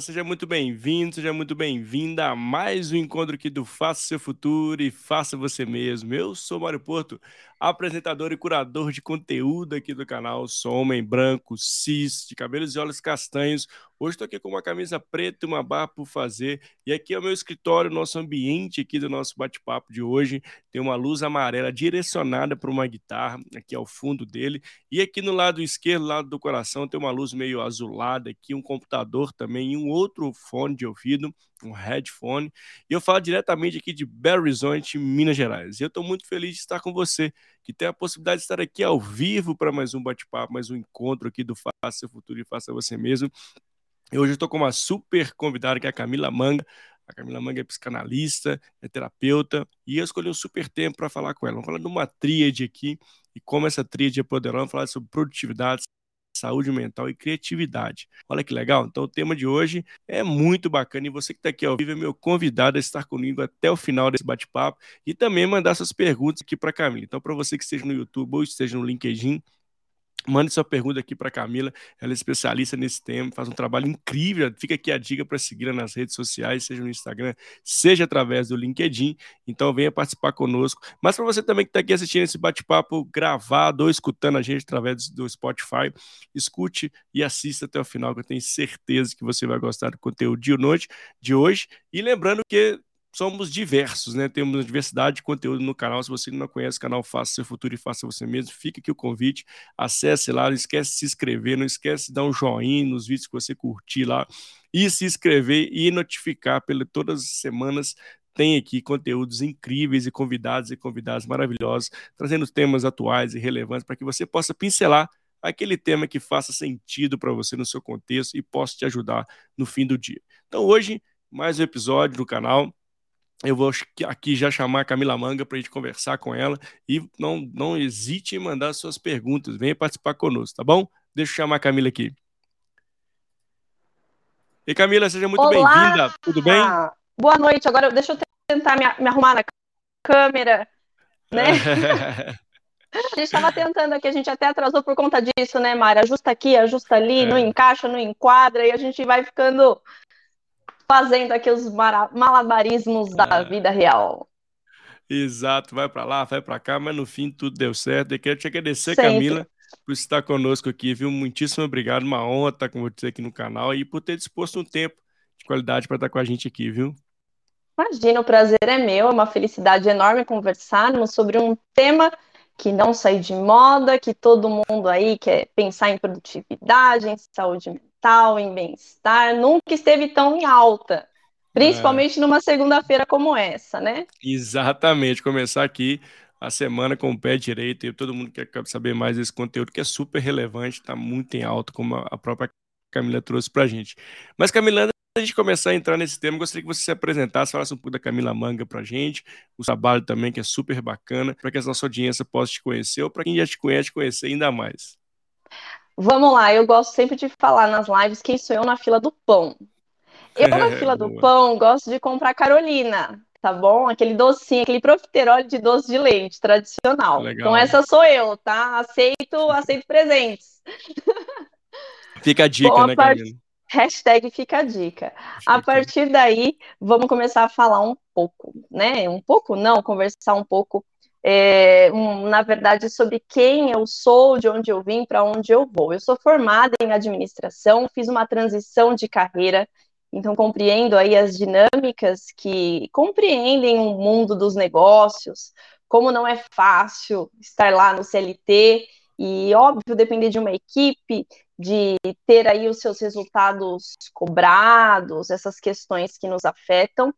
Seja muito bem-vindo, seja muito bem-vinda a mais um encontro aqui do Faça Seu Futuro e Faça Você Mesmo. Eu sou Mário Porto, apresentador e curador de conteúdo aqui do canal. Sou homem branco, cis, de cabelos e olhos castanhos. Hoje estou aqui com uma camisa preta e uma barra por fazer. E aqui é o meu escritório, nosso ambiente aqui do nosso bate-papo de hoje. Tem uma luz amarela direcionada para uma guitarra, aqui ao fundo dele. E aqui no lado esquerdo, lado do coração, tem uma luz meio azulada aqui, um computador também e um outro fone de ouvido um headphone. E eu falo diretamente aqui de Belo Horizonte, Minas Gerais. E eu estou muito feliz de estar com você, que tem a possibilidade de estar aqui ao vivo para mais um bate-papo, mais um encontro aqui do Faça Futuro e Faça Você Mesmo. E hoje eu estou com uma super convidada, que é a Camila Manga. A Camila Manga é psicanalista, é terapeuta, e eu escolhi um super tempo para falar com ela. Vamos falar de uma tríade aqui, e como essa tríade é poderosa, vamos falar sobre produtividade, saúde mental e criatividade. Olha que legal. Então, o tema de hoje é muito bacana e você que está aqui ao vivo é meu convidado a estar comigo até o final desse bate-papo e também mandar suas perguntas aqui para a Camila. Então, para você que esteja no YouTube ou esteja no LinkedIn, Mande sua pergunta aqui para Camila, ela é especialista nesse tema, faz um trabalho incrível. Fica aqui a dica para seguir nas redes sociais, seja no Instagram, seja através do LinkedIn. Então venha participar conosco. Mas para você também que está aqui assistindo esse bate-papo gravado ou escutando a gente através do Spotify, escute e assista até o final, que eu tenho certeza que você vai gostar do conteúdo de noite de hoje. E lembrando que somos diversos, né? Temos uma diversidade de conteúdo no canal. Se você não conhece o canal Faça Seu Futuro e Faça Você Mesmo, fica aqui o convite. Acesse lá, não esquece de se inscrever, não esquece de dar um joinha nos vídeos que você curtir lá e se inscrever e notificar pelo todas as semanas tem aqui conteúdos incríveis e convidados e convidadas maravilhosos, trazendo temas atuais e relevantes para que você possa pincelar aquele tema que faça sentido para você no seu contexto e possa te ajudar no fim do dia. Então hoje mais um episódio do canal eu vou aqui já chamar a Camila Manga para a gente conversar com ela e não, não hesite em mandar suas perguntas. Venha participar conosco, tá bom? Deixa eu chamar a Camila aqui. E Camila, seja muito bem-vinda. Tudo bem? Boa noite. Agora deixa eu tentar me, me arrumar na câmera, né? a gente estava tentando aqui, a gente até atrasou por conta disso, né, Mara? Ajusta aqui, ajusta ali, é. não encaixa, não enquadra, e a gente vai ficando fazendo aqui os malabarismos da é. vida real. Exato, vai para lá, vai para cá, mas no fim tudo deu certo. Eu quero te agradecer, Sempre. Camila, por estar conosco aqui, viu? Muitíssimo obrigado, uma honra estar com você aqui no canal e por ter disposto um tempo de qualidade para estar com a gente aqui, viu? Imagina, o prazer é meu, é uma felicidade enorme conversarmos sobre um tema que não sai de moda, que todo mundo aí quer pensar em produtividade, em saúde mental mental, em bem-estar, nunca esteve tão em alta. Principalmente é. numa segunda-feira como essa, né? Exatamente. Começar aqui a semana com o pé direito e todo mundo quer saber mais desse conteúdo que é super relevante, está muito em alta, como a própria Camila trouxe para a gente. Mas, Camila, antes a gente começar a entrar nesse tema, gostaria que você se apresentasse, falasse um pouco da Camila Manga para a gente, o trabalho também, que é super bacana, para que a nossa audiência possa te conhecer, ou para quem já te conhece, conhecer ainda mais. Vamos lá, eu gosto sempre de falar nas lives quem sou eu na fila do pão. Eu na fila do pão gosto de comprar Carolina, tá bom? Aquele docinho, aquele profiterole de doce de leite tradicional. Legal. Então essa sou eu, tá? Aceito, aceito presentes. Fica a dica, bom, né, part... Carolina? Hashtag fica a dica. A partir daí, vamos começar a falar um pouco, né? Um pouco não, conversar um pouco é, um, na verdade, sobre quem eu sou, de onde eu vim, para onde eu vou. Eu sou formada em administração, fiz uma transição de carreira, então compreendo aí as dinâmicas que compreendem o mundo dos negócios, como não é fácil estar lá no CLT e, óbvio, depender de uma equipe, de ter aí os seus resultados cobrados, essas questões que nos afetam.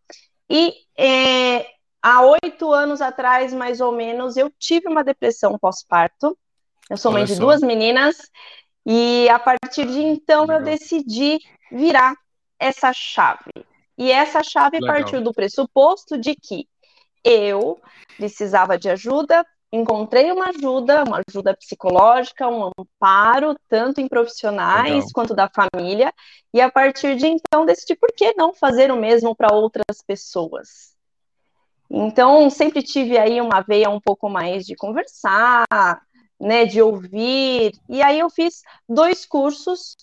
E é, há oito anos atrás, mais ou menos, eu tive uma depressão pós-parto. Eu sou Olha mãe de só. duas meninas, e a partir de então Legal. eu decidi virar essa chave. E essa chave Legal. partiu do pressuposto de que eu precisava de ajuda, encontrei uma ajuda, uma ajuda psicológica, um amparo, tanto em profissionais Legal. quanto da família, e a partir de então decidi por que não fazer o mesmo para outras pessoas. Então, sempre tive aí uma veia um pouco mais de conversar, né, de ouvir. E aí eu fiz dois cursos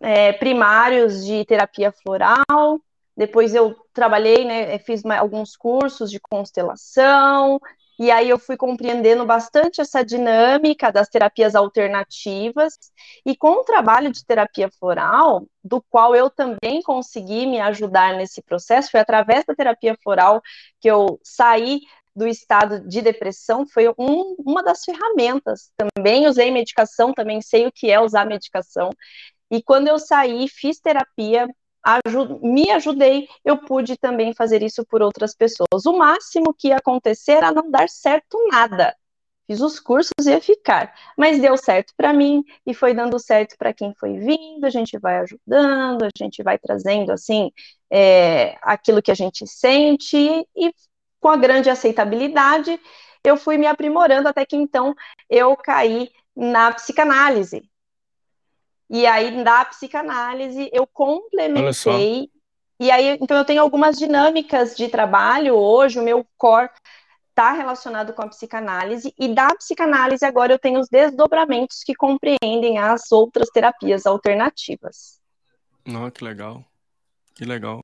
é, primários de terapia floral, depois eu trabalhei, né, fiz alguns cursos de constelação, e aí eu fui compreendendo bastante essa dinâmica das terapias alternativas, e com o trabalho de terapia floral, do qual eu também consegui me ajudar nesse processo, foi através da terapia floral que eu saí do estado de depressão, foi um, uma das ferramentas. Também usei medicação, também sei o que é usar medicação. E quando eu saí, fiz terapia, me ajudei, eu pude também fazer isso por outras pessoas. O máximo que ia acontecer era não dar certo nada. Fiz os cursos e ia ficar, mas deu certo para mim e foi dando certo para quem foi vindo. A gente vai ajudando, a gente vai trazendo assim é, aquilo que a gente sente e com a grande aceitabilidade eu fui me aprimorando até que então eu caí na psicanálise. E aí, da psicanálise, eu complementei. E aí, então, eu tenho algumas dinâmicas de trabalho hoje, o meu core está relacionado com a psicanálise, e da psicanálise, agora eu tenho os desdobramentos que compreendem as outras terapias alternativas. Não, que legal. Que legal.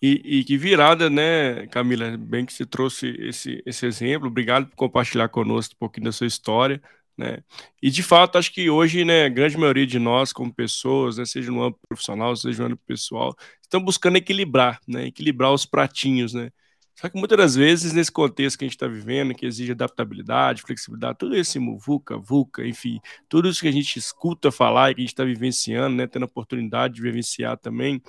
E, e, que virada, né, Camila? Bem que você trouxe esse, esse exemplo. Obrigado por compartilhar conosco um pouquinho da sua história. Né? E de fato, acho que hoje, né, a grande maioria de nós, como pessoas, né, seja no âmbito profissional, seja no âmbito pessoal, estão buscando equilibrar, né, equilibrar os pratinhos, né? Só que muitas das vezes, nesse contexto que a gente está vivendo, que exige adaptabilidade, flexibilidade, tudo esse VUCA, VUCA, enfim, tudo isso que a gente escuta falar e que a gente está vivenciando, né, tendo a oportunidade de vivenciar também,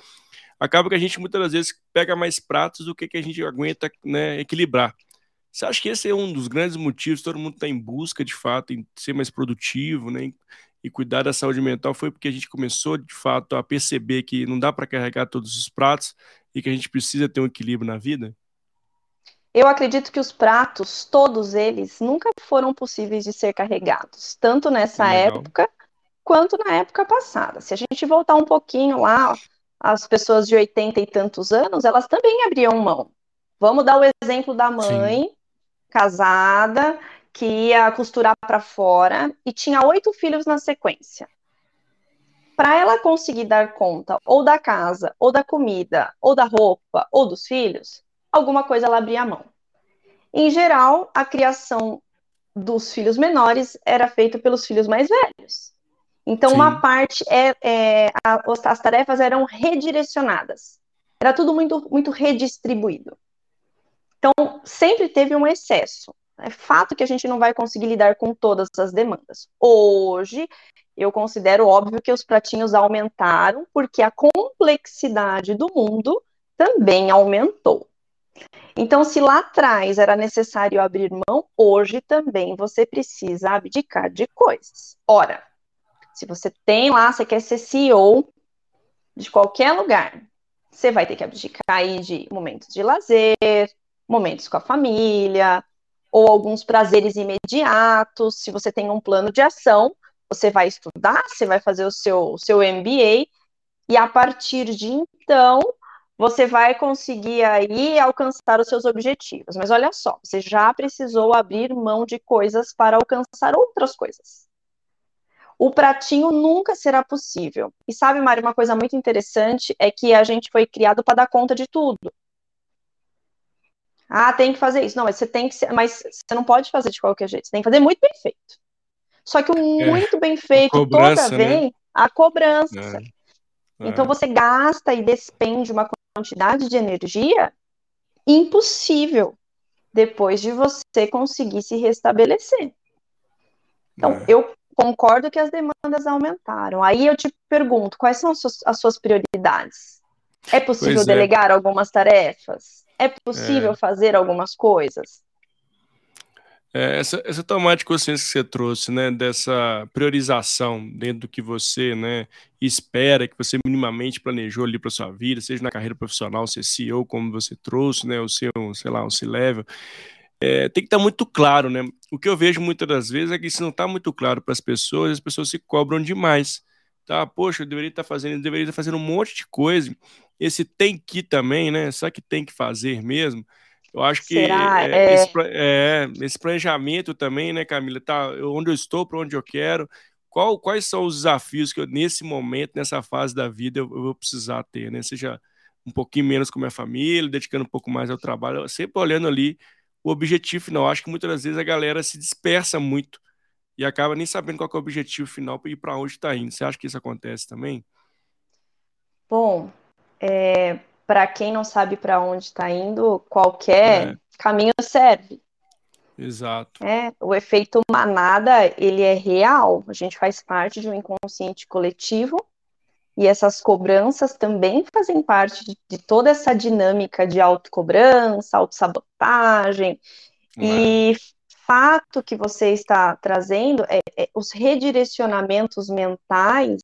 acaba que a gente muitas das vezes pega mais pratos do que, que a gente aguenta né, equilibrar. Você acha que esse é um dos grandes motivos? Todo mundo está em busca, de fato, em ser mais produtivo, né? E cuidar da saúde mental foi porque a gente começou, de fato, a perceber que não dá para carregar todos os pratos e que a gente precisa ter um equilíbrio na vida? Eu acredito que os pratos, todos eles, nunca foram possíveis de ser carregados, tanto nessa época quanto na época passada. Se a gente voltar um pouquinho lá, as pessoas de 80 e tantos anos, elas também abriam mão. Vamos dar o exemplo da mãe Sim casada, que ia costurar para fora e tinha oito filhos na sequência. Para ela conseguir dar conta ou da casa, ou da comida, ou da roupa, ou dos filhos, alguma coisa ela abria a mão. Em geral, a criação dos filhos menores era feita pelos filhos mais velhos. Então, Sim. uma parte é, é a, as tarefas eram redirecionadas. Era tudo muito, muito redistribuído. Então, sempre teve um excesso. É fato que a gente não vai conseguir lidar com todas as demandas. Hoje, eu considero óbvio que os pratinhos aumentaram, porque a complexidade do mundo também aumentou. Então, se lá atrás era necessário abrir mão, hoje também você precisa abdicar de coisas. Ora, se você tem lá, você quer ser CEO de qualquer lugar, você vai ter que abdicar aí de momentos de lazer, momentos com a família, ou alguns prazeres imediatos. Se você tem um plano de ação, você vai estudar, você vai fazer o seu, seu MBA, e a partir de então, você vai conseguir aí alcançar os seus objetivos. Mas olha só, você já precisou abrir mão de coisas para alcançar outras coisas. O pratinho nunca será possível. E sabe, Mário, uma coisa muito interessante é que a gente foi criado para dar conta de tudo. Ah, tem que fazer isso. Não, mas você tem que ser, mas você não pode fazer de qualquer jeito. Você tem que fazer muito bem feito. Só que o é, muito bem feito cobrança, toda vez, né? a cobrança. É, então é. você gasta e despende uma quantidade de energia impossível depois de você conseguir se restabelecer. Então, é. eu concordo que as demandas aumentaram. Aí eu te pergunto, quais são as suas, as suas prioridades? É possível é. delegar algumas tarefas? É possível é. fazer algumas coisas? É, essa, essa tomada de consciência que você trouxe, né, dessa priorização dentro do que você, né, espera, que você minimamente planejou ali para sua vida, seja na carreira profissional, ser CEO, como você trouxe, né, o seu, sei lá, um C-level, é, tem que estar tá muito claro, né? O que eu vejo muitas das vezes é que se não está muito claro para as pessoas, as pessoas se cobram demais. Tá, poxa, eu deveria estar tá fazendo, deveria estar tá fazendo um monte de coisa esse tem que também, né? Só que tem que fazer mesmo. Eu acho que é, é... Esse, é, esse, planejamento também, né, Camila? Tá onde eu estou, para onde eu quero, qual, quais são os desafios que eu, nesse momento, nessa fase da vida, eu, eu vou precisar ter, né? Seja um pouquinho menos com a minha família, dedicando um pouco mais ao trabalho, sempre olhando ali o objetivo final. Acho que muitas das vezes a galera se dispersa muito e acaba nem sabendo qual é o objetivo final e para onde está indo. Você acha que isso acontece também? Bom, é, para quem não sabe para onde está indo, qualquer é. caminho serve. Exato. É, o efeito manada, ele é real. A gente faz parte de um inconsciente coletivo e essas cobranças também fazem parte de, de toda essa dinâmica de autocobrança, autossabotagem. É. E fato que você está trazendo é, é os redirecionamentos mentais,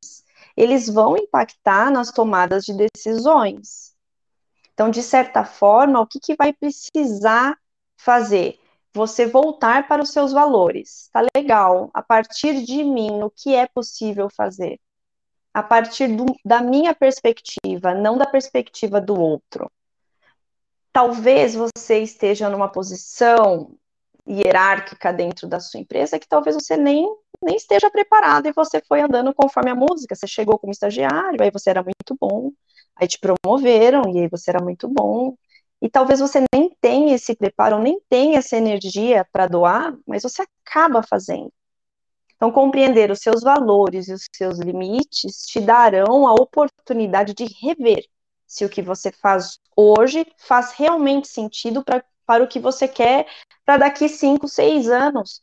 eles vão impactar nas tomadas de decisões. Então, de certa forma, o que, que vai precisar fazer? Você voltar para os seus valores. Tá legal. A partir de mim, o que é possível fazer? A partir do, da minha perspectiva, não da perspectiva do outro. Talvez você esteja numa posição hierárquica dentro da sua empresa que talvez você nem, nem esteja preparado e você foi andando conforme a música. Você chegou como estagiário, aí você era muito bom, aí te promoveram e aí você era muito bom. E talvez você nem tenha esse preparo, nem tenha essa energia para doar, mas você acaba fazendo. Então, compreender os seus valores e os seus limites te darão a oportunidade de rever se o que você faz hoje faz realmente sentido pra, para o que você quer para daqui cinco, seis anos.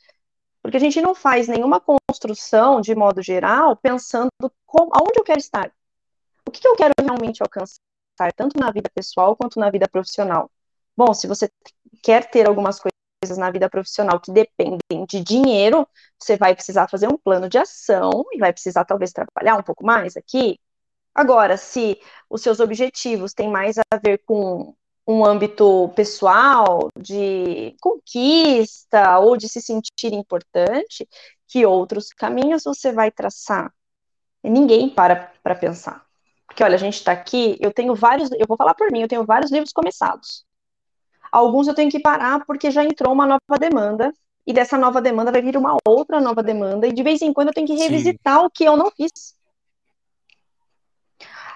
Porque a gente não faz nenhuma construção, de modo geral, pensando como, aonde eu quero estar. O que, que eu quero realmente alcançar, tanto na vida pessoal quanto na vida profissional. Bom, se você quer ter algumas coisas na vida profissional que dependem de dinheiro, você vai precisar fazer um plano de ação e vai precisar talvez trabalhar um pouco mais aqui. Agora, se os seus objetivos têm mais a ver com um âmbito pessoal, de conquista ou de se sentir importante, que outros caminhos você vai traçar? Ninguém para para pensar. Porque, olha, a gente está aqui, eu tenho vários, eu vou falar por mim, eu tenho vários livros começados. Alguns eu tenho que parar porque já entrou uma nova demanda, e dessa nova demanda vai vir uma outra nova demanda, e de vez em quando eu tenho que revisitar Sim. o que eu não fiz.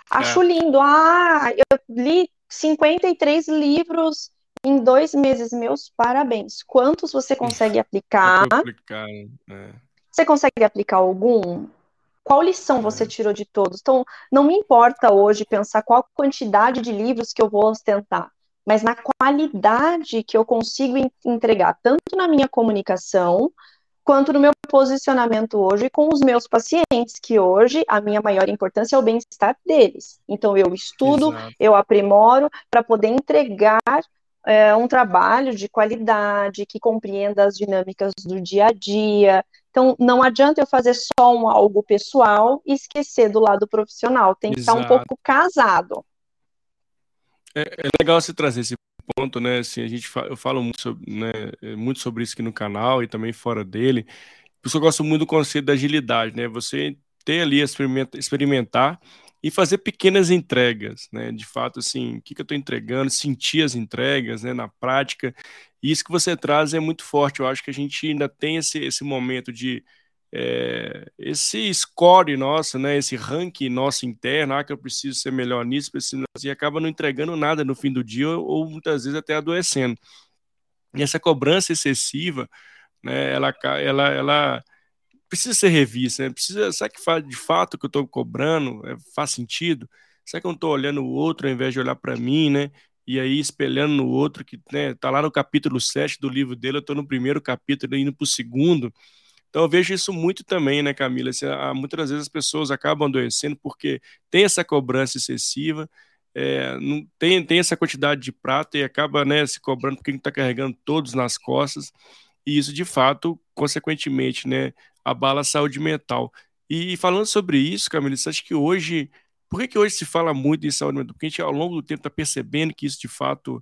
Acho é. lindo. Ah, eu li 53 livros em dois meses. Meus parabéns. Quantos você consegue aplicar? aplicar é. Você consegue aplicar algum? Qual lição é. você tirou de todos? Então, não me importa hoje pensar qual quantidade de livros que eu vou ostentar, mas na qualidade que eu consigo entregar, tanto na minha comunicação, quanto no meu posicionamento hoje com os meus pacientes, que hoje a minha maior importância é o bem-estar deles. Então, eu estudo, Exato. eu aprimoro para poder entregar é, um trabalho de qualidade, que compreenda as dinâmicas do dia a dia. Então, não adianta eu fazer só um algo pessoal e esquecer do lado profissional, tem que Exato. estar um pouco casado. É, é legal você trazer esse ponto, né? Assim, a gente eu falo muito sobre, né, muito sobre isso aqui no canal e também fora dele. Por isso eu gosto muito do conceito da agilidade, né? Você ter ali experimentar e fazer pequenas entregas, né? De fato, assim, o que, que eu estou entregando, sentir as entregas, né? Na prática. E isso que você traz é muito forte. Eu acho que a gente ainda tem esse, esse momento de é, esse score nosso, né, esse ranking nosso interno, ah, que eu preciso ser melhor nisso, preciso, e acaba não entregando nada no fim do dia ou, ou muitas vezes até adoecendo. E essa cobrança excessiva, né, ela, ela, ela precisa ser revista, né? precisa, será que faz, de fato que eu estou cobrando é, faz sentido? Será que eu não estou olhando o outro ao invés de olhar para mim, né? E aí espelhando no outro, que né, tá lá no capítulo 7 do livro dele, eu estou no primeiro capítulo, indo para o segundo, então eu vejo isso muito também, né, Camila? Assim, muitas das vezes as pessoas acabam adoecendo porque tem essa cobrança excessiva, é, não tem, tem essa quantidade de prato e acaba né, se cobrando porque está carregando todos nas costas, e isso de fato, consequentemente, né, abala a saúde mental. E falando sobre isso, Camila, você acha que hoje, por que, que hoje se fala muito em saúde mental? Porque a gente ao longo do tempo está percebendo que isso de fato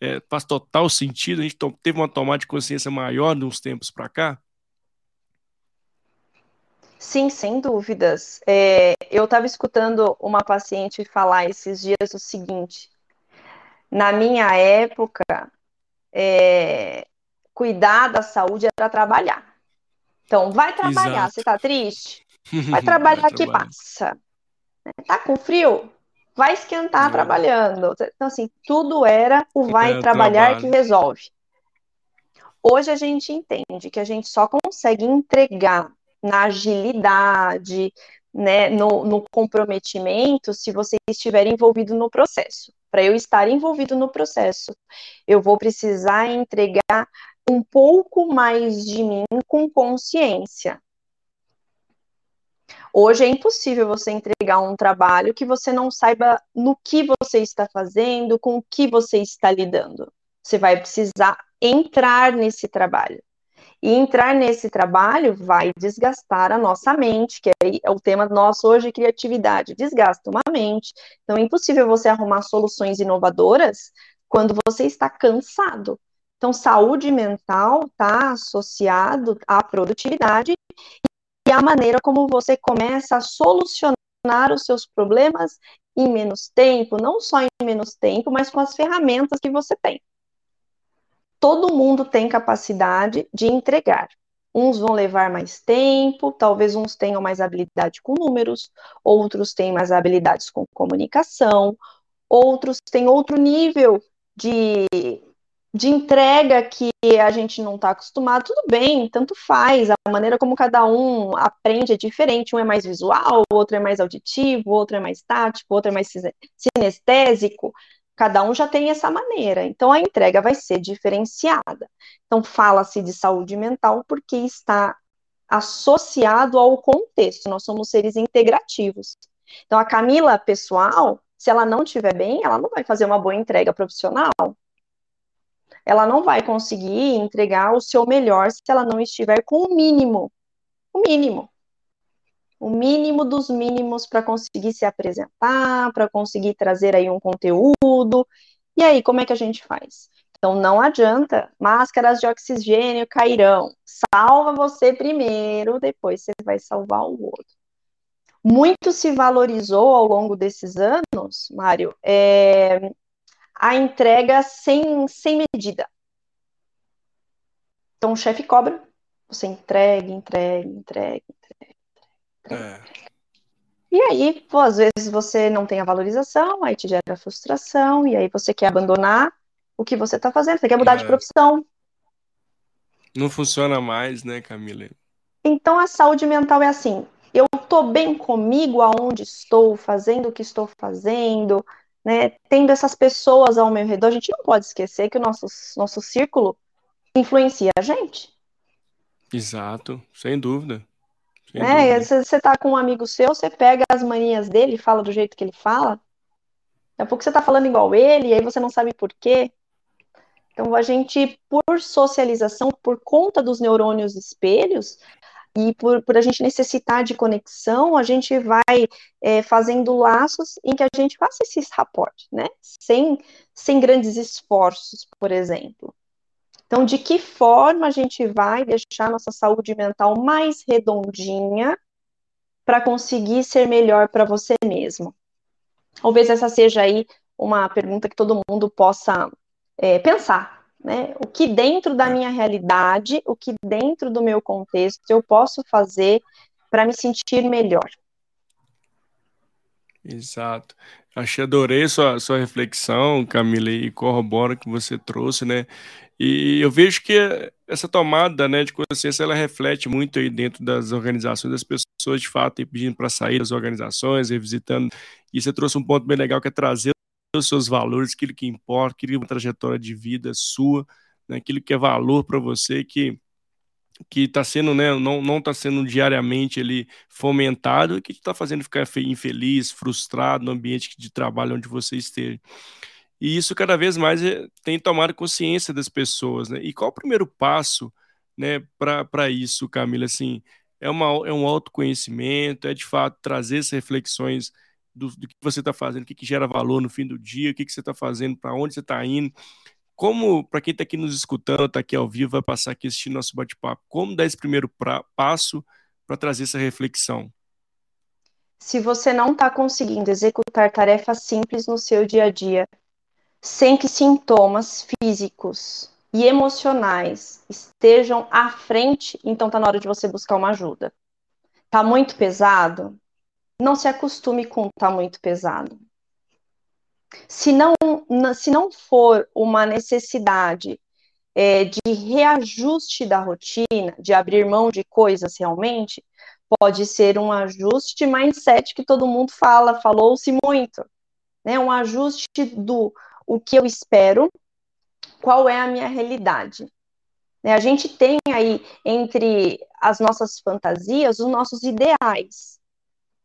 é, faz total sentido, a gente teve uma tomada de consciência maior de uns tempos para cá? Sim, sem dúvidas. É, eu estava escutando uma paciente falar esses dias o seguinte: na minha época, é, cuidar da saúde era trabalhar. Então, vai trabalhar. Exato. Você está triste? Vai trabalhar vai que passa. Tá com frio? Vai esquentar é. trabalhando. Então, assim, tudo era o vai trabalhar trabalho. que resolve. Hoje a gente entende que a gente só consegue entregar na agilidade, né, no, no comprometimento, se você estiver envolvido no processo. Para eu estar envolvido no processo, eu vou precisar entregar um pouco mais de mim com consciência. Hoje é impossível você entregar um trabalho que você não saiba no que você está fazendo, com o que você está lidando. Você vai precisar entrar nesse trabalho. E entrar nesse trabalho vai desgastar a nossa mente, que é o tema nosso hoje, criatividade. Desgasta uma mente. Então é impossível você arrumar soluções inovadoras quando você está cansado. Então, saúde mental está associado à produtividade e à maneira como você começa a solucionar os seus problemas em menos tempo, não só em menos tempo, mas com as ferramentas que você tem todo mundo tem capacidade de entregar. Uns vão levar mais tempo, talvez uns tenham mais habilidade com números, outros têm mais habilidades com comunicação, outros têm outro nível de, de entrega que a gente não está acostumado. Tudo bem, tanto faz, a maneira como cada um aprende é diferente. Um é mais visual, outro é mais auditivo, outro é mais tático, outro é mais sinestésico cada um já tem essa maneira. Então a entrega vai ser diferenciada. Então fala-se de saúde mental porque está associado ao contexto. Nós somos seres integrativos. Então a Camila pessoal, se ela não estiver bem, ela não vai fazer uma boa entrega profissional. Ela não vai conseguir entregar o seu melhor se ela não estiver com o mínimo. O mínimo o mínimo dos mínimos para conseguir se apresentar, para conseguir trazer aí um conteúdo. E aí, como é que a gente faz? Então, não adianta, máscaras de oxigênio cairão. Salva você primeiro, depois você vai salvar o outro. Muito se valorizou ao longo desses anos, Mário, é, a entrega sem, sem medida. Então, o chefe cobra, você entrega, entrega, entrega, é. E aí, pô, às vezes você não tem a valorização, aí te gera frustração, e aí você quer abandonar o que você está fazendo, você quer mudar é. de profissão. Não funciona mais, né, Camila? Então a saúde mental é assim: eu estou bem comigo aonde estou, fazendo o que estou fazendo, né? Tendo essas pessoas ao meu redor, a gente não pode esquecer que o nosso, nosso círculo influencia a gente. Exato, sem dúvida. É, se você tá com um amigo seu, você pega as manias dele, fala do jeito que ele fala. Daqui a pouco você tá falando igual ele, e aí você não sabe por quê. Então, a gente, por socialização, por conta dos neurônios espelhos, e por, por a gente necessitar de conexão, a gente vai é, fazendo laços em que a gente faça esse raporte, né? Sem, sem grandes esforços, por exemplo. Então, de que forma a gente vai deixar nossa saúde mental mais redondinha para conseguir ser melhor para você mesmo? Talvez essa seja aí uma pergunta que todo mundo possa é, pensar, né? O que dentro da minha realidade, o que dentro do meu contexto eu posso fazer para me sentir melhor? Exato. Achei, adorei sua, sua reflexão, Camila, e corrobora que você trouxe, né? E eu vejo que essa tomada né, de consciência ela reflete muito aí dentro das organizações, das pessoas de fato pedindo para sair das organizações, revisitando. E você trouxe um ponto bem legal que é trazer os seus valores, aquilo que importa, aquilo que é uma trajetória de vida sua, né, aquilo que é valor para você, que que está sendo, né, não está sendo diariamente ali fomentado que está fazendo ficar infeliz, frustrado no ambiente de trabalho onde você esteja. E isso cada vez mais eh, tem tomado consciência das pessoas, né? E qual o primeiro passo, né, para isso, Camila? Assim, é, uma, é um autoconhecimento, é de fato trazer essas reflexões do, do que você está fazendo, o que, que, gera valor no fim do dia, o que, que você está fazendo, para onde você está indo. Como, para quem está aqui nos escutando, está aqui ao vivo, vai passar aqui assistindo nosso bate-papo, como dar esse primeiro pra, passo para trazer essa reflexão? Se você não está conseguindo executar tarefas simples no seu dia a dia, sem que sintomas físicos e emocionais estejam à frente, então está na hora de você buscar uma ajuda. Tá muito pesado? Não se acostume com tá muito pesado. Se não, se não for uma necessidade é, de reajuste da rotina, de abrir mão de coisas realmente, pode ser um ajuste de mindset que todo mundo fala, falou-se muito, né? Um ajuste do o que eu espero, qual é a minha realidade. Né? A gente tem aí entre as nossas fantasias os nossos ideais.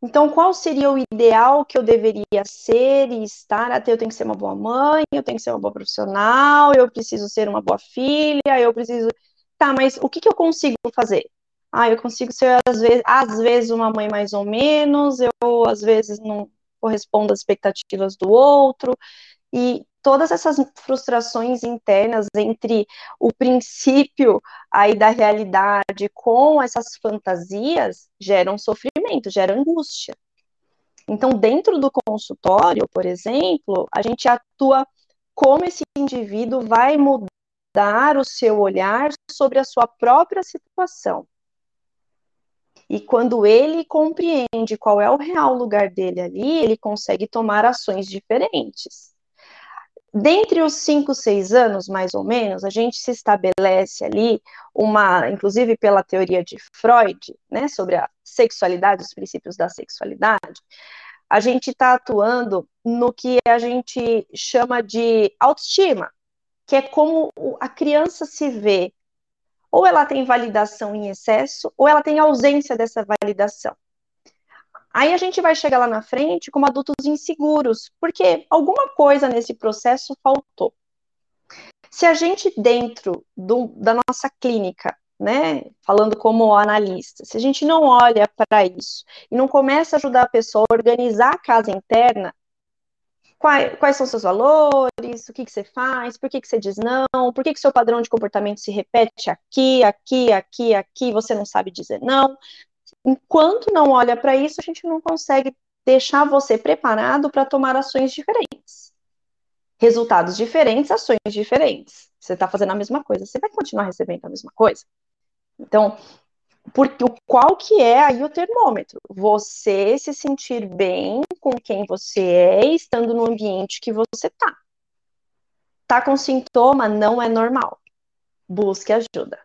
Então, qual seria o ideal que eu deveria ser e estar? Até eu tenho que ser uma boa mãe, eu tenho que ser uma boa profissional, eu preciso ser uma boa filha, eu preciso. Tá, mas o que, que eu consigo fazer? Ah, eu consigo ser, às vezes, às vezes, uma mãe mais ou menos, eu, às vezes, não correspondo às expectativas do outro. E todas essas frustrações internas entre o princípio aí da realidade com essas fantasias geram sofrimento, geram angústia. Então, dentro do consultório, por exemplo, a gente atua como esse indivíduo vai mudar o seu olhar sobre a sua própria situação. E quando ele compreende qual é o real lugar dele ali, ele consegue tomar ações diferentes. Dentre os cinco, seis anos, mais ou menos, a gente se estabelece ali uma, inclusive pela teoria de Freud, né, sobre a sexualidade, os princípios da sexualidade, a gente está atuando no que a gente chama de autoestima, que é como a criança se vê. Ou ela tem validação em excesso, ou ela tem ausência dessa validação. Aí a gente vai chegar lá na frente como adultos inseguros, porque alguma coisa nesse processo faltou. Se a gente, dentro do, da nossa clínica, né, falando como analista, se a gente não olha para isso e não começa a ajudar a pessoa a organizar a casa interna, quais, quais são seus valores, o que, que você faz, por que, que você diz não, por que, que seu padrão de comportamento se repete aqui, aqui, aqui, aqui, você não sabe dizer não, enquanto não olha para isso, a gente não consegue deixar você preparado para tomar ações diferentes. Resultados diferentes, ações diferentes. Você está fazendo a mesma coisa, você vai continuar recebendo a mesma coisa. Então, porque, qual que é aí o termômetro? Você se sentir bem com quem você é, estando no ambiente que você está. Tá com sintoma, não é normal. Busque ajuda.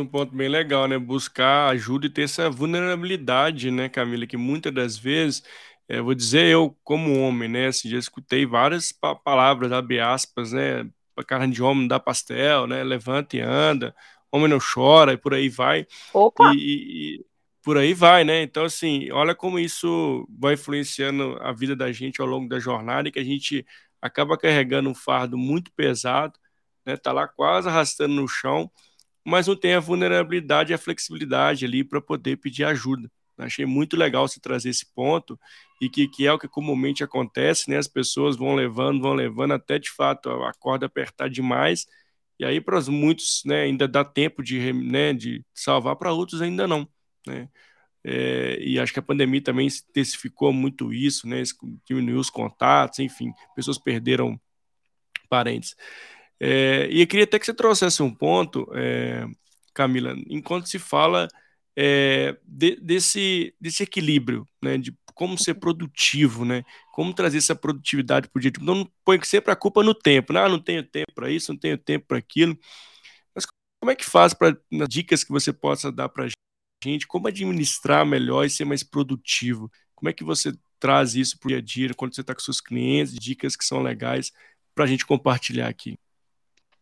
É um ponto bem legal, né? Buscar ajuda e ter essa vulnerabilidade, né, Camila? Que muitas das vezes, é, vou dizer eu como homem, né? Assim, já escutei várias pa palavras, abre aspas, né? Carne de homem dá pastel, né? Levanta e anda, homem não chora e por aí vai. Opa! E, e, por aí vai, né? Então, assim, olha como isso vai influenciando a vida da gente ao longo da jornada e que a gente acaba carregando um fardo muito pesado, né? Tá lá quase arrastando no chão mas não tem a vulnerabilidade e a flexibilidade ali para poder pedir ajuda. Achei muito legal você trazer esse ponto e que, que é o que comumente acontece, né? As pessoas vão levando, vão levando até de fato a corda apertar demais e aí para os muitos, né, ainda dá tempo de, né, de salvar, para outros ainda não, né? É, e acho que a pandemia também intensificou muito isso, né? Diminuiu os contatos, enfim, pessoas perderam parentes. É, e eu queria até que você trouxesse um ponto, é, Camila, enquanto se fala é, de, desse, desse equilíbrio, né, de como ser produtivo, né, como trazer essa produtividade para o dia. Então, não põe sempre a culpa no tempo, né? ah, não tenho tempo para isso, não tenho tempo para aquilo. Mas como é que faz para dicas que você possa dar para a gente, como administrar melhor e ser mais produtivo? Como é que você traz isso para o dia a dia, quando você está com seus clientes, dicas que são legais para a gente compartilhar aqui?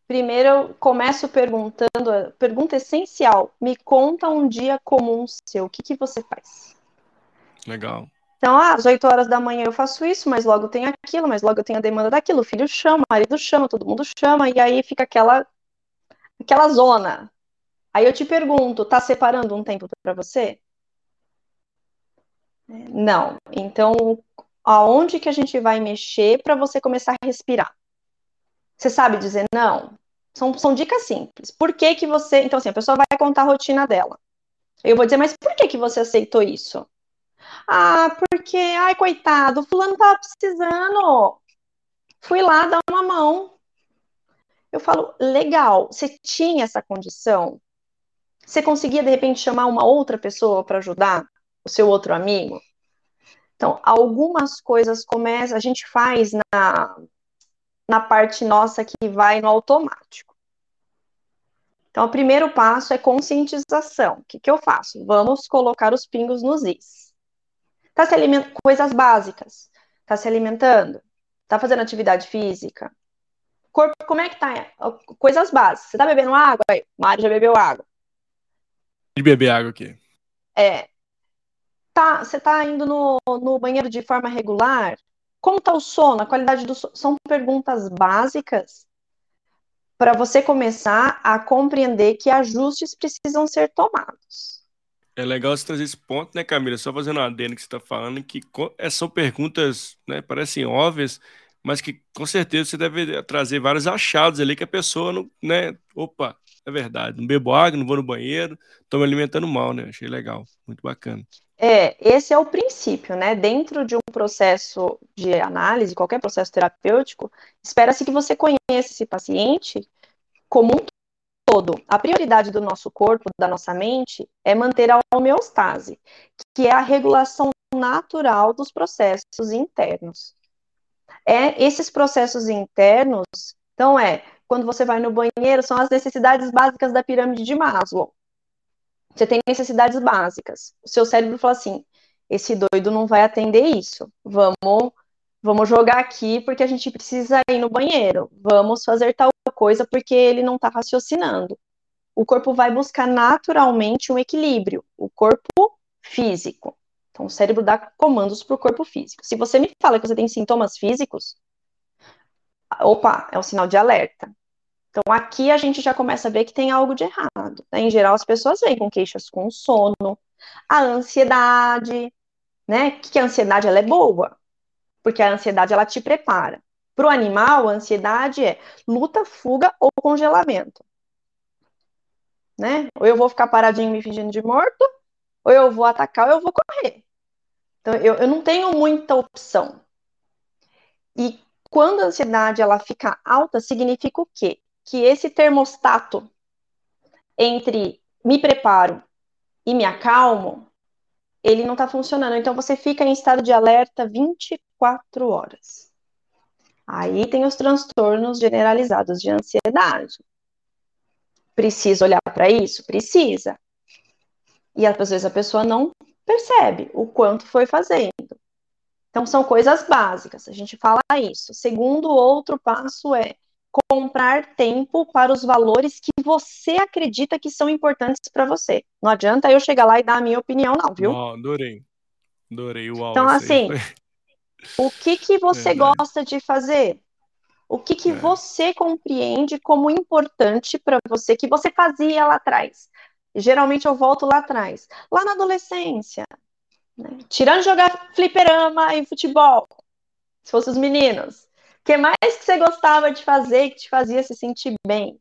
Primeiro eu começo perguntando, pergunta essencial, me conta um dia comum seu, o que, que você faz? Legal. Então, ah, às 8 horas da manhã eu faço isso, mas logo tem aquilo, mas logo eu tenho a demanda daquilo, o filho chama, o marido chama, todo mundo chama, e aí fica aquela, aquela zona. Aí eu te pergunto, tá separando um tempo para você? Não. Então, aonde que a gente vai mexer para você começar a respirar? Você sabe dizer não? São, são dicas simples. Por que que você... Então, assim, a pessoa vai contar a rotina dela. Eu vou dizer, mas por que que você aceitou isso? Ah, porque... Ai, coitado, o fulano tava precisando. Fui lá dar uma mão. Eu falo, legal, você tinha essa condição? Você conseguia, de repente, chamar uma outra pessoa para ajudar? O seu outro amigo? Então, algumas coisas começam, a gente faz na, na parte nossa que vai no automático. Então, o primeiro passo é conscientização. O que, que eu faço? Vamos colocar os pingos nos is. Tá se alimentando, coisas básicas. Tá se alimentando? Tá fazendo atividade física? Corpo, como é que tá? Coisas básicas. Você tá bebendo água? Aí, Mário já bebeu água. De beber água aqui. É. Tá, você tá indo no, no banheiro de forma regular? Como tá o sono? A qualidade do sono? São perguntas básicas para você começar a compreender que ajustes precisam ser tomados. É legal você trazer esse ponto, né, Camila? Só fazendo uma adendo que você está falando, que é, são perguntas, né, parecem óbvias, mas que com certeza você deve trazer vários achados ali que a pessoa não, né, opa, é verdade, não bebo água, não vou no banheiro, estou me alimentando mal, né? Achei legal, muito bacana. É, esse é o princípio, né? Dentro de um processo de análise, qualquer processo terapêutico, espera-se que você conheça esse paciente como um todo. A prioridade do nosso corpo, da nossa mente, é manter a homeostase, que é a regulação natural dos processos internos. É esses processos internos, então é quando você vai no banheiro, são as necessidades básicas da pirâmide de Maslow. Você tem necessidades básicas. O seu cérebro fala assim: esse doido não vai atender isso. Vamos, vamos jogar aqui porque a gente precisa ir no banheiro. Vamos fazer tal coisa porque ele não está raciocinando. O corpo vai buscar naturalmente um equilíbrio, o corpo físico. Então, o cérebro dá comandos para o corpo físico. Se você me fala que você tem sintomas físicos, opa, é um sinal de alerta. Então, aqui a gente já começa a ver que tem algo de errado. Né? Em geral, as pessoas vêm com queixas com sono, a ansiedade, né? Que a ansiedade ela é boa, porque a ansiedade ela te prepara. Para o animal, a ansiedade é luta, fuga ou congelamento. Né? Ou eu vou ficar paradinho me fingindo de morto, ou eu vou atacar, ou eu vou correr. Então, eu, eu não tenho muita opção. E quando a ansiedade ela fica alta, significa o quê? Que esse termostato entre me preparo e me acalmo, ele não está funcionando. Então você fica em estado de alerta 24 horas. Aí tem os transtornos generalizados de ansiedade. Precisa olhar para isso? Precisa. E às vezes a pessoa não percebe o quanto foi fazendo. Então são coisas básicas, a gente fala isso. Segundo outro passo é comprar tempo para os valores que você acredita que são importantes para você. Não adianta eu chegar lá e dar a minha opinião, não, viu? Oh, adorei. Adorei, uau. Então, assim, o que, que você é gosta de fazer? O que, que é. você compreende como importante para você, que você fazia lá atrás? Geralmente eu volto lá atrás, lá na adolescência, né? tirando jogar fliperama e futebol, se fossem os meninos que mais que você gostava de fazer que te fazia se sentir bem?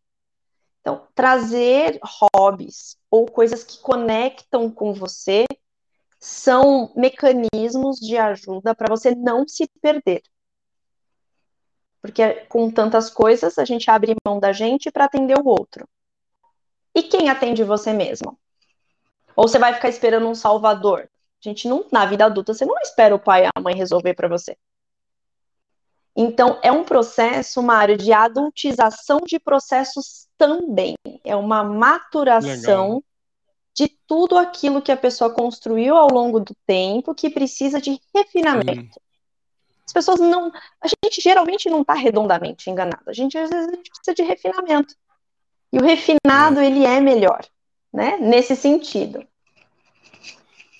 Então, trazer hobbies ou coisas que conectam com você são mecanismos de ajuda para você não se perder. Porque com tantas coisas, a gente abre mão da gente para atender o outro. E quem atende você mesmo? Ou você vai ficar esperando um salvador? Gente não, na vida adulta, você não espera o pai e a mãe resolver para você. Então, é um processo, Mário, de adultização de processos também. É uma maturação Legal. de tudo aquilo que a pessoa construiu ao longo do tempo que precisa de refinamento. As pessoas não. A gente geralmente não está redondamente enganado. A gente, às vezes, a gente precisa de refinamento. E o refinado, é. ele é melhor, né? Nesse sentido.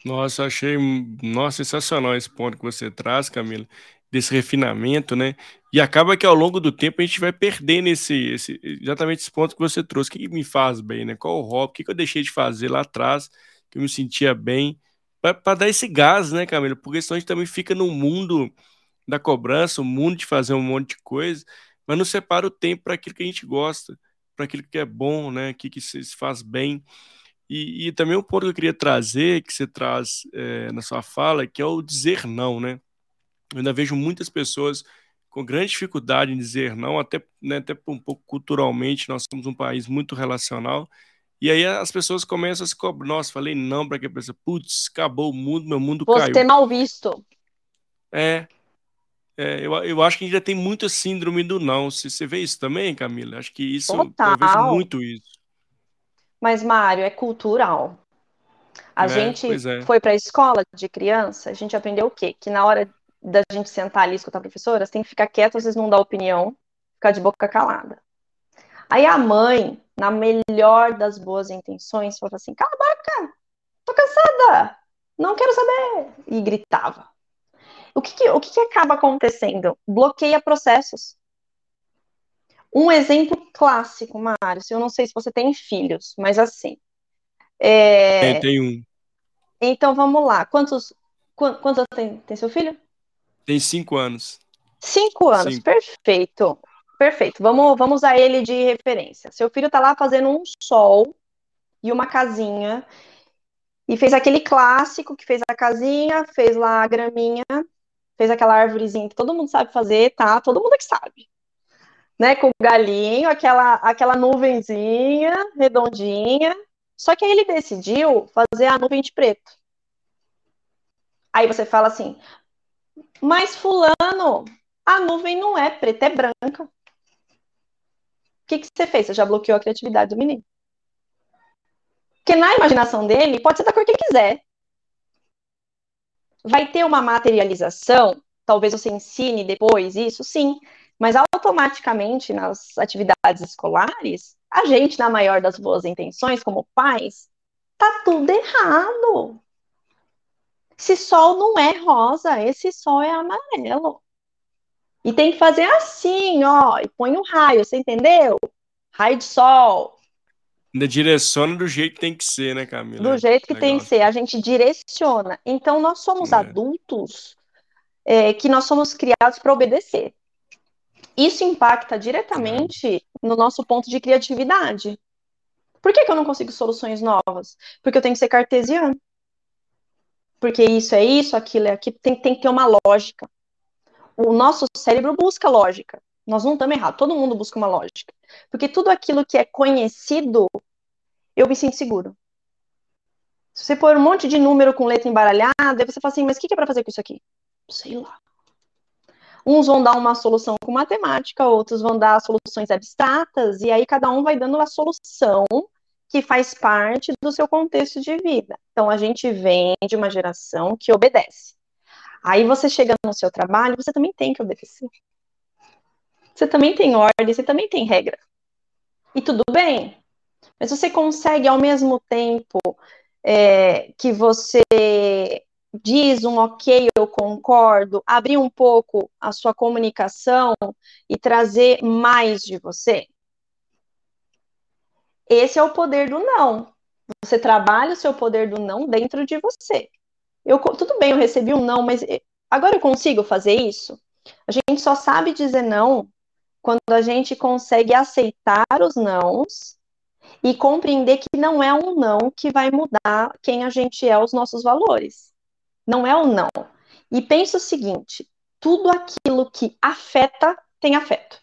Nossa, achei nossa, sensacional esse ponto que você traz, Camila desse refinamento, né? E acaba que ao longo do tempo a gente vai perdendo esse, esse exatamente esse ponto que você trouxe. O que, me faz bem, né? Qual o hobby? O que, que eu deixei de fazer lá atrás que eu me sentia bem? Para dar esse gás, né, Camila? Porque senão a gente também fica no mundo da cobrança, o mundo de fazer um monte de coisa, mas não separa o tempo para aquilo que a gente gosta, para aquilo que é bom, né? Que, que se faz bem. E, e, também um ponto que eu queria trazer, que você traz é, na sua fala, que é o dizer não, né? Eu ainda vejo muitas pessoas com grande dificuldade em dizer não, até, né, até um pouco culturalmente, nós somos um país muito relacional, E aí as pessoas começam a se cobrar. Nossa, falei não para que pessoa, putz, acabou o mundo, meu mundo Você caiu. Você mal visto. É, é, eu, eu acho que ainda tem muita síndrome do não. Você, você vê isso também, Camila? Acho que isso, Total. eu vejo muito isso. Mas, Mário, é cultural. A É, gente é. foi para a escola de criança, a gente aprendeu o quê? Que na hora da gente sentar ali e escutar a professora, você tem que ficar quieto, às vezes não dar opinião, ficar de boca calada. Aí a mãe, na melhor das boas intenções, falava assim: cala a boca, tô cansada, não quero saber. E gritava. O que, que- o que, que acaba acontecendo? Bloqueia processos. Um exemplo clássico, Mário, eu não sei se você tem filhos, mas assim. Tem, é, tem um. Então vamos lá. Quantos, quan- quantos anos tem, tem seu filho? Tem cinco anos. Cinco anos, Cinco. perfeito. Perfeito. Vamos, vamos usar ele de referência. Seu filho tá lá fazendo um sol e uma casinha. E fez aquele clássico que fez a casinha, fez lá a graminha, fez aquela árvorezinha que todo mundo sabe fazer, tá? Todo mundo que sabe. Né? Com o galinho, aquela, aquela nuvenzinha redondinha. Só que aí ele decidiu fazer a nuvem de preto. Aí você fala assim, mas fulano, a nuvem não é preta, é branca. O que, que você fez? Você já bloqueou a criatividade do menino. Porque na imaginação dele, pode ser da cor que ele quiser. Vai ter uma materialização, talvez você ensine depois isso, sim. Mas automaticamente nas atividades escolares, a gente, na maior das boas intenções, como pais, tá tudo errado. Esse sol não é rosa, esse sol é amarelo. E tem que fazer assim, ó, e põe o raio, você entendeu? Raio de sol, Ainda direciona do jeito que tem que ser, né, Camila? do jeito que tem que Legal. ser, a gente direciona. Então, nós somos É. adultos é, que nós somos criados para obedecer. Isso impacta diretamente no nosso ponto de criatividade. Por que, que eu não consigo soluções novas? Porque eu tenho que ser cartesiano. Porque isso é isso, aquilo é aquilo, tem, tem que ter uma lógica. O nosso cérebro busca lógica. Nós não estamos errados, todo mundo busca uma lógica. Porque tudo aquilo que é conhecido, eu me sinto seguro. Se você pôr um monte de número com letra embaralhada, você fala assim, mas o que que é para fazer com isso aqui? Sei lá. Uns vão dar uma solução com matemática, outros vão dar soluções abstratas, e aí cada um vai dando a solução que faz parte do seu contexto de vida. Então a gente vem de uma geração que obedece. Aí você chega no seu trabalho, você também tem que obedecer. Você também tem ordem, você também tem regra. E tudo bem. Mas você consegue, ao mesmo tempo é, que você diz um ok, eu concordo, abrir um pouco a sua comunicação e trazer mais de você? Esse é o poder do não. Você trabalha o seu poder do não dentro de você. Eu, tudo bem, eu recebi um não, mas agora eu consigo fazer isso? A gente só sabe dizer não quando a gente consegue aceitar os nãos e compreender que não é um não que vai mudar quem a gente é, os nossos valores. Não é o não. E pensa o seguinte: tudo aquilo que afeta tem afeto.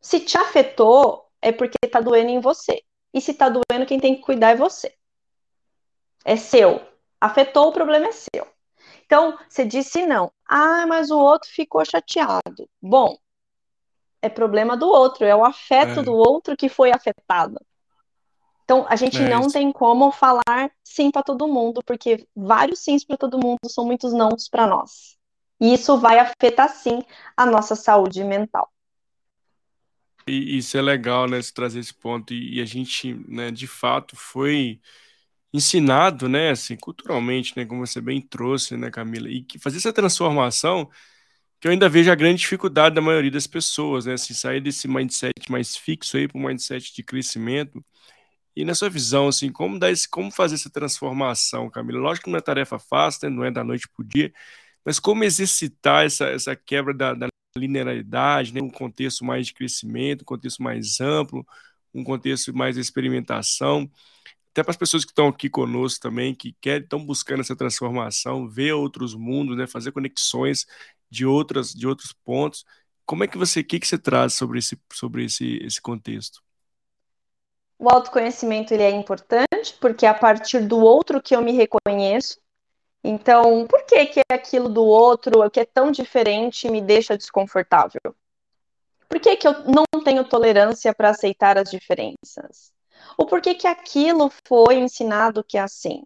Se te afetou, é porque tá doendo em você. E se tá doendo, quem tem que cuidar é você. É seu. Afetou, o problema é seu. Então, você disse não. Ah, mas o outro ficou chateado. Bom, é problema do outro, é o afeto É. do outro que foi afetado. Então, a gente É não isso. tem como falar sim para todo mundo, porque vários sims para todo mundo são muitos nãos para nós. E isso vai afetar sim a nossa saúde mental. E isso é legal, né, trazer esse ponto. E, e a gente, né, de fato, foi ensinado, né, assim, culturalmente, né, como você bem trouxe, né, Camila, e que fazer essa transformação, que eu ainda vejo a grande dificuldade da maioria das pessoas, né, assim, sair desse mindset mais fixo aí para um mindset de crescimento. E na sua visão, assim, como dar esse, como fazer essa transformação, Camila? Lógico que não é tarefa fácil, né, não é da noite para o dia, mas como exercitar essa, essa quebra da, da linearidade, né, um contexto mais de crescimento, um contexto mais amplo, um contexto mais de experimentação, até para as pessoas que estão aqui conosco também, que querem, estão buscando essa transformação, ver outros mundos, né, fazer conexões de outras, de outros pontos. Como é que você, o que, que você traz sobre esse, sobre esse, esse contexto? O autoconhecimento ele é importante porque é a partir do outro que eu me reconheço. Então, por que que aquilo do outro, que é tão diferente, me deixa desconfortável? Por que que eu não tenho tolerância para aceitar as diferenças? Ou por que que aquilo foi ensinado que é assim?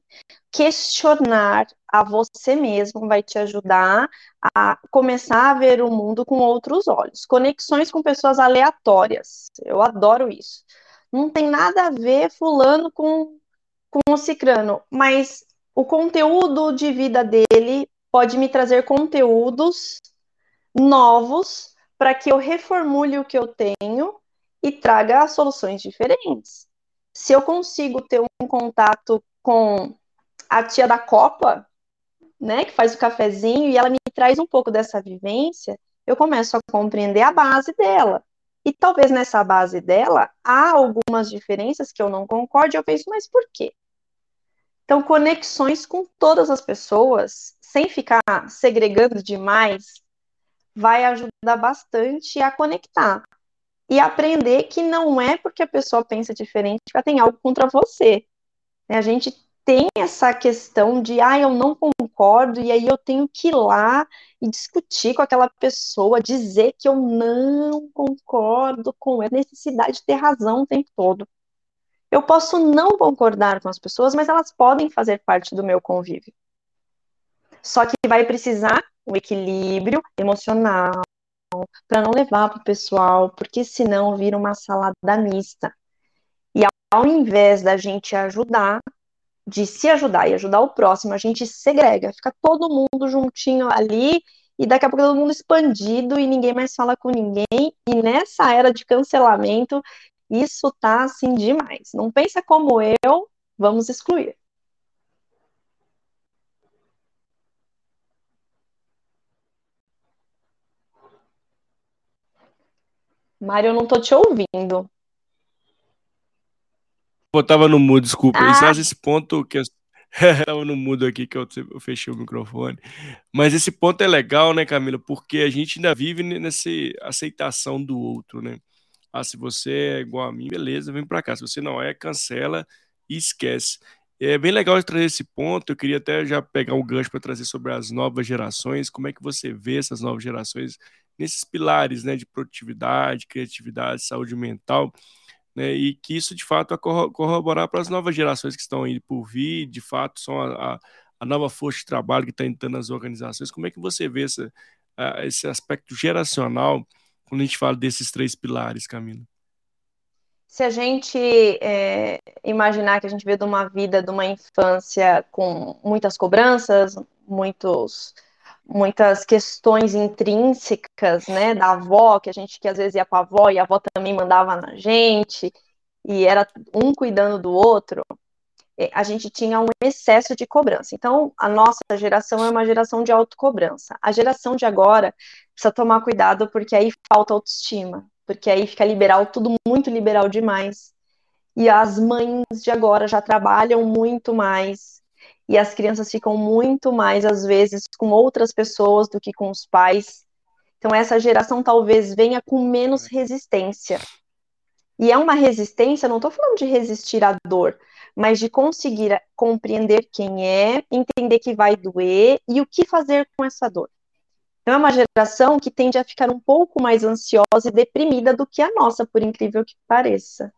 Questionar a você mesmo vai te ajudar a começar a ver o mundo com outros olhos. Conexões com pessoas aleatórias. Eu adoro isso. Não tem nada a ver fulano com, com o cicrano, mas o conteúdo de vida dele pode me trazer conteúdos novos para que eu reformule o que eu tenho e traga soluções diferentes. Se eu consigo ter um contato com a tia da Copa, né, que faz o cafezinho, e ela me traz um pouco dessa vivência, eu começo a compreender a base dela. E talvez nessa base dela há algumas diferenças que eu não concordo, e eu penso, mas por quê? Então, conexões com todas as pessoas, sem ficar segregando demais, vai ajudar bastante a conectar. E aprender que não é porque a pessoa pensa diferente que ela tem algo contra você. A gente tem essa questão de, ah, eu não concordo, e aí eu tenho que ir lá e discutir com aquela pessoa, dizer que eu não concordo com a necessidade de ter razão o tempo todo. Eu posso não concordar com as pessoas, mas elas podem fazer parte do meu convívio. Só que vai precisar um equilíbrio emocional para não levar para o pessoal, porque senão vira uma salada mista. E ao invés da gente ajudar, de se ajudar e ajudar o próximo, a gente segrega, fica todo mundo juntinho ali e daqui a pouco todo mundo expandido e ninguém mais fala com ninguém. E nessa era de cancelamento, isso tá assim demais. Não pensa como eu, vamos excluir. Mário, eu não tô te ouvindo. Eu tava no mudo, desculpa. Ah. esse ponto que eu tava no mudo aqui que eu, eu fechei o microfone. Mas esse ponto é legal, né, Camila? Porque a gente ainda vive nessa aceitação do outro, né? Ah, se você é igual a mim, beleza, vem para cá. Se você não é, cancela e esquece. É bem legal trazer esse ponto. Eu queria até já pegar um gancho para trazer sobre as novas gerações. Como é que você vê essas novas gerações nesses pilares, né, de produtividade, criatividade, saúde mental? né, e que isso de fato a corroborar para as novas gerações que estão indo por vir, de fato são a, a, a nova força de trabalho que está entrando nas organizações. Como é que você vê essa, esse aspecto geracional quando a gente fala desses três pilares, Camila? Se a gente é, imaginar que a gente veio de uma vida, de uma infância com muitas cobranças, muitos muitas questões intrínsecas, né, da avó, que a gente que às vezes ia com a avó e a avó também mandava na gente, e era um cuidando do outro, é, a gente tinha um excesso de cobrança. Então, a nossa geração é uma geração de autocobrança. A geração de agora precisa tomar cuidado porque aí falta autoestima, porque aí fica liberal, tudo muito liberal demais. E as mães de agora já trabalham muito mais, e as crianças ficam muito mais, às vezes, com outras pessoas do que com os pais. Então, essa geração talvez venha com menos resistência. E é uma resistência, não estou falando de resistir à dor, mas de conseguir compreender quem é, entender que vai doer e o que fazer com essa dor. Então, é uma geração que tende a ficar um pouco mais ansiosa e deprimida do que a nossa, por incrível que pareça.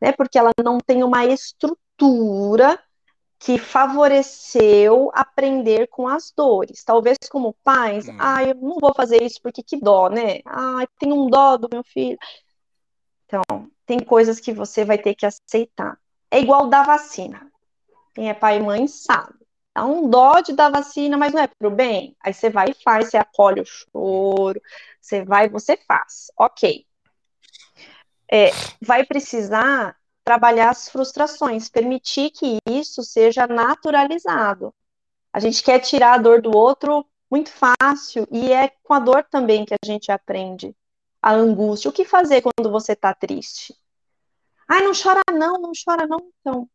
Né? Porque ela não tem uma estrutura que favoreceu aprender com as dores. Talvez como pais, hum. ah, eu não vou fazer isso porque que dó, né? Ah, tem um dó do meu filho. Então, tem coisas que você vai ter que aceitar. É igual da vacina. Quem é pai e mãe sabe. Dá um dó de dar vacina, mas não é pro bem. Aí você vai e faz, você acolhe o choro, você vai você faz. Ok. É, vai precisar trabalhar as frustrações, permitir que isso seja naturalizado. A gente quer tirar a dor do outro muito fácil e é com a dor também que a gente aprende a angústia. O que fazer quando você está triste? Ai, não chora não, não chora não. Então,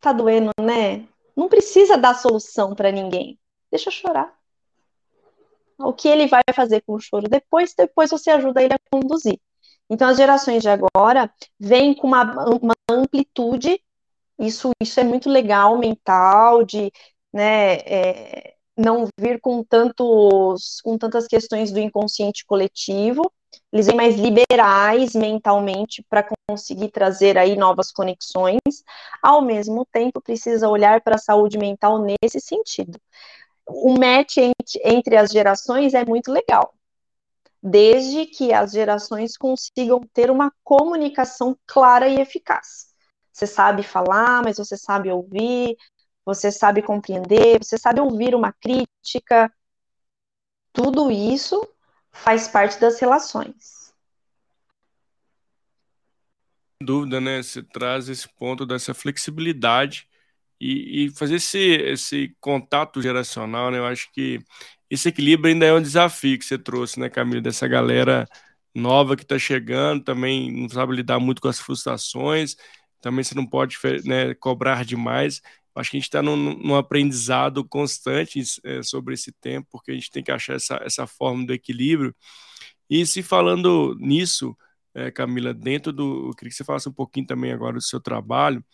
tá doendo, né? Não precisa dar solução para ninguém. Deixa chorar. O que ele vai fazer com o choro depois, depois você ajuda ele a conduzir. Então, as gerações de agora vêm com uma, uma amplitude, isso, isso é muito legal, mental, de né, é, não vir com, tantos, com tantas questões do inconsciente coletivo, eles vêm mais liberais mentalmente para conseguir trazer aí novas conexões, ao mesmo tempo precisa olhar para a saúde mental nesse sentido. O match entre as gerações é muito legal, desde que as gerações consigam ter uma comunicação clara e eficaz. Você sabe falar, mas você sabe ouvir, você sabe compreender, você sabe ouvir uma crítica. Tudo isso faz parte das relações. Dúvida, né? Você traz esse ponto dessa flexibilidade e, e, fazer esse, esse contato geracional, né? Eu acho que esse equilíbrio ainda é um desafio que você trouxe, né, Camila? Dessa galera nova que está chegando, também não sabe lidar muito com as frustrações, também você não pode né, cobrar demais. Acho que a gente está num, num, aprendizado constante é, sobre esse tempo, porque a gente tem que achar essa, essa forma do equilíbrio. E se falando nisso, é, Camila, dentro do. Eu queria que você falasse um pouquinho também agora do seu trabalho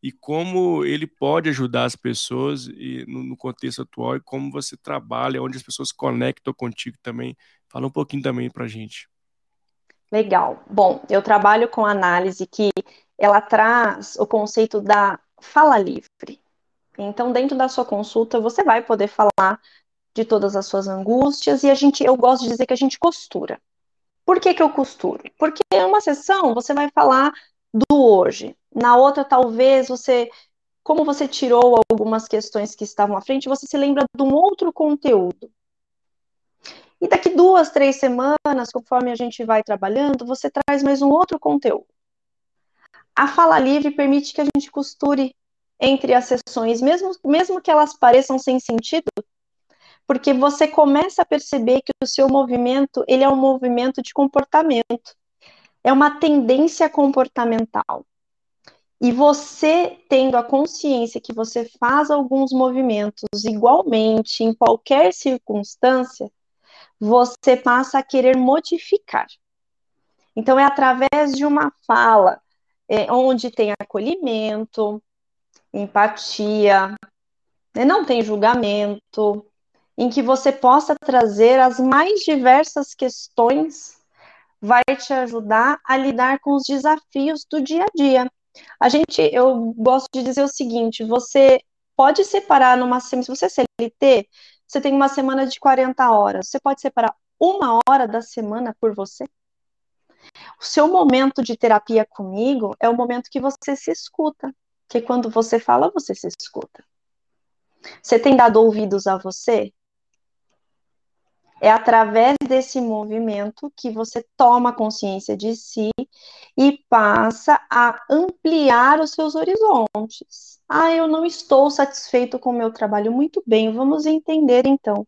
e como ele pode ajudar as pessoas e, no, no contexto atual e como você trabalha, onde as pessoas conectam contigo também. Fala um pouquinho também para a gente. Legal. Bom, eu trabalho com análise que ela traz o conceito da fala livre. Então, dentro da sua consulta, você vai poder falar de todas as suas angústias e a gente, eu gosto de dizer que a gente costura. Por que, que eu costuro? Porque em uma sessão você vai falar do hoje, na outra talvez você, como você tirou algumas questões que estavam à frente, você se lembra de um outro conteúdo. E daqui duas, três semanas, conforme a gente vai trabalhando, você traz mais um outro conteúdo. A fala livre permite que a gente costure entre as sessões, mesmo, mesmo que elas pareçam sem sentido, porque você começa a perceber que o seu movimento, ele é um movimento de comportamento. É uma tendência comportamental. E você tendo a consciência que você faz alguns movimentos igualmente em qualquer circunstância, você passa a querer modificar. Então, é através de uma fala é, onde tem acolhimento, empatia, né, não tem julgamento, em que você possa trazer as mais diversas questões, vai te ajudar a lidar com os desafios do dia a dia. A gente, eu gosto de dizer o seguinte: você pode separar numa semana, se você é CLT, você tem uma semana de 40 horas, você pode separar uma hora da semana por você? O seu momento de terapia comigo é o momento que você se escuta, que quando você fala, você se escuta. Você tem dado ouvidos a você? É através desse movimento que você toma consciência de si e passa a ampliar os seus horizontes. Ah, eu não estou satisfeito com o meu trabalho. Muito bem, vamos entender então. O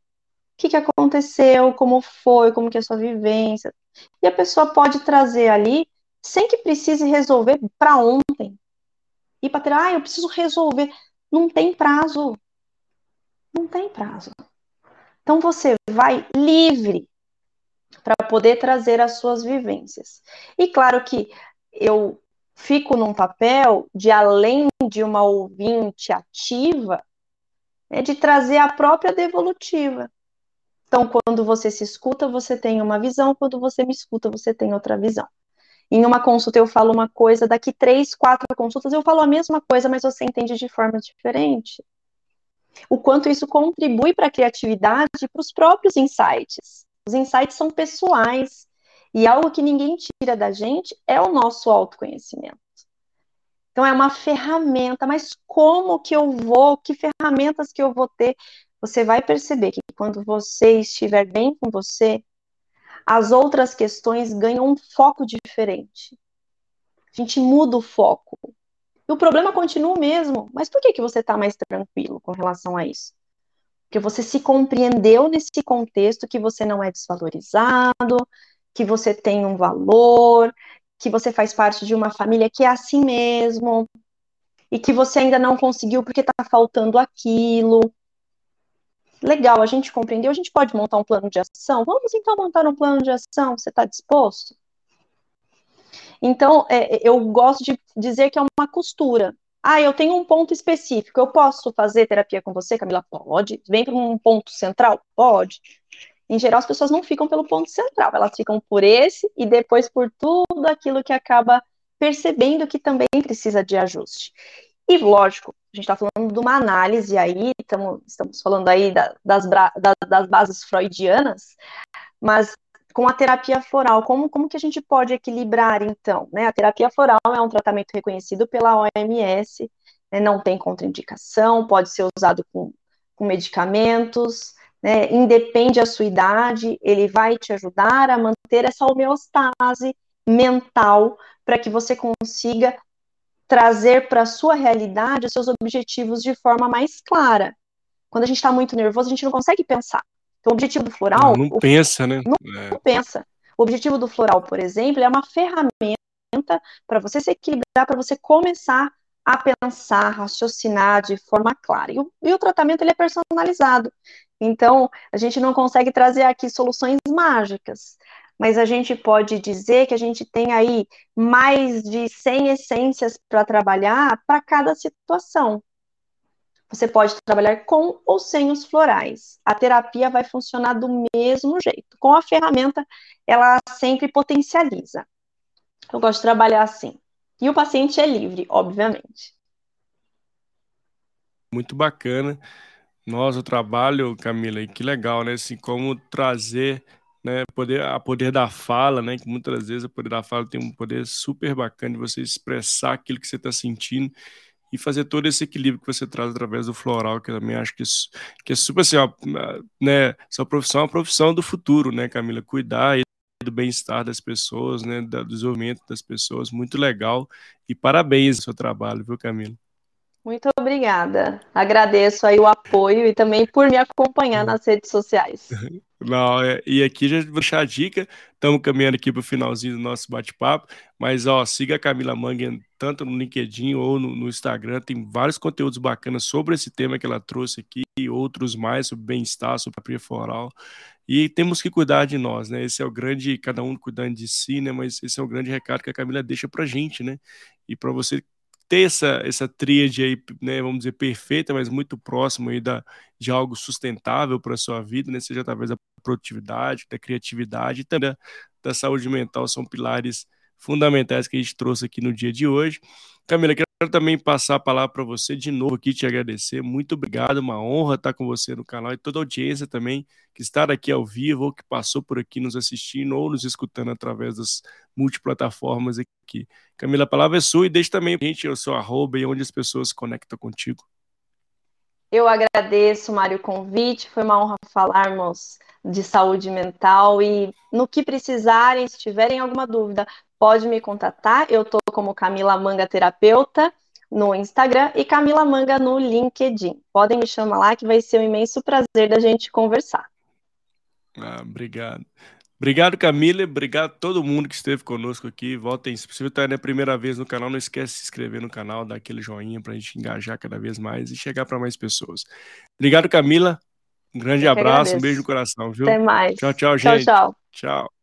que, que aconteceu, como foi, como que é a sua vivência. E a pessoa pode trazer ali, sem que precise resolver para ontem. E para ter, ah, eu preciso resolver. Não tem prazo. Não tem prazo. Então você vai livre para poder trazer as suas vivências. E claro que eu fico num papel de além de uma ouvinte ativa, né, de trazer a própria devolutiva. Então, quando você se escuta, você tem uma visão, quando você me escuta, você tem outra visão. Em uma consulta eu falo uma coisa, daqui três, quatro consultas eu falo a mesma coisa, mas você entende de forma diferente. O quanto isso contribui para a criatividade e para os próprios insights. Os insights são pessoais e algo que ninguém tira da gente é o nosso autoconhecimento. Então é uma ferramenta, mas como que eu vou, que ferramentas que eu vou ter? Você vai perceber que quando você estiver bem com você, as outras questões ganham um foco diferente. A gente muda o foco. E o problema continua o mesmo. Mas por que, que você está mais tranquilo com relação a isso? Porque você se compreendeu nesse contexto que você não é desvalorizado, que você tem um valor, que você faz parte de uma família que é assim mesmo, e que você ainda não conseguiu porque está faltando aquilo. Legal, a gente compreendeu, a gente pode montar um plano de ação? Vamos então montar um plano de ação, você está disposto? Então, é, eu gosto de dizer que é uma costura. Ah, eu tenho um ponto específico, eu posso fazer terapia com você, Camila? Pode. Vem para um ponto central? Pode. Em geral, as pessoas não ficam pelo ponto central, elas ficam por esse e depois por tudo aquilo que acaba percebendo que também precisa de ajuste. E lógico, a gente está falando de uma análise aí, tamo, estamos falando aí da, das, da, das bases freudianas, mas com a terapia floral, como, como que a gente pode equilibrar então? Né? A terapia floral é um tratamento reconhecido pela OMS, né? não tem contraindicação, pode ser usado com, com medicamentos, né? independe da sua idade, ele vai te ajudar a manter essa homeostase mental para que você consiga trazer para a sua realidade os seus objetivos de forma mais clara. Quando a gente está muito nervoso, a gente não consegue pensar. Então, o objetivo do floral. Não, não pensa, né? Não, é. não pensa. O objetivo do floral, por exemplo, é uma ferramenta para você se equilibrar, para você começar a pensar, raciocinar de forma clara. E o, e o tratamento ele é personalizado. Então, a gente não consegue trazer aqui soluções mágicas, mas a gente pode dizer que a gente tem aí mais de 100 essências para trabalhar para cada situação. Você pode trabalhar com ou sem os florais. A terapia vai funcionar do mesmo jeito. Com a ferramenta, ela sempre potencializa. Eu gosto de trabalhar assim. E o paciente é livre, obviamente. Muito bacana. Nossa, o trabalho, Camila, e que legal, né? Assim, como trazer né, poder, a poder da fala, né, que muitas vezes o poder da fala tem um poder super bacana de você expressar aquilo que você está sentindo e fazer todo esse equilíbrio que você traz através do floral, que eu também acho que, que é super assim, ó, né, sua profissão é uma profissão do futuro, né, Camila? Cuidar do bem-estar das pessoas, né, do desenvolvimento das pessoas, muito legal. E parabéns pelo seu trabalho, viu, Camila? Muito obrigada. Agradeço aí o apoio e também por me acompanhar nas redes sociais. Não, é, e aqui já vou deixar a dica, estamos caminhando aqui para o finalzinho do nosso bate-papo, mas ó, siga a Camila Mangue tanto no LinkedIn ou no, no, Instagram, tem vários conteúdos bacanas sobre esse tema que ela trouxe aqui, e outros mais sobre bem-estar, sobre a pria floral, e temos que cuidar de nós, né, esse é o grande, cada um cuidando de si, né, mas esse é o grande recado que a Camila deixa para gente, né, e para você ter essa, essa tríade aí, né, vamos dizer, perfeita, mas muito próximo aí da, de algo sustentável para a sua vida, né, seja através da produtividade, da criatividade e também da, da saúde mental, são pilares fundamentais que a gente trouxe aqui no dia de hoje. Camila, quero também passar a palavra para você de novo aqui, te agradecer. Muito obrigado, uma honra estar com você no canal e toda a audiência também que está aqui ao vivo ou que passou por aqui nos assistindo ou nos escutando através das multiplataformas aqui. Camila, a palavra é sua e deixe também a gente o seu arroba e onde as pessoas se conectam contigo. Eu agradeço, Mário, o convite. Foi uma honra falarmos de saúde mental e no que precisarem, se tiverem alguma dúvida, pode me contatar. Eu estou como Camila Manga Terapeuta no Instagram e Camila Manga no LinkedIn. Podem me chamar lá que vai ser um imenso prazer da gente conversar. Ah, obrigado. Obrigado, Camila. Obrigado a todo mundo que esteve conosco aqui. Voltem, se você está a primeira vez no canal, não esquece de se inscrever no canal, dar aquele joinha para a gente engajar cada vez mais e chegar para mais pessoas. Obrigado, Camila. Um grande abraço, um beijo no coração, viu? Até mais. Tchau, tchau, gente. Tchau, tchau. Tchau.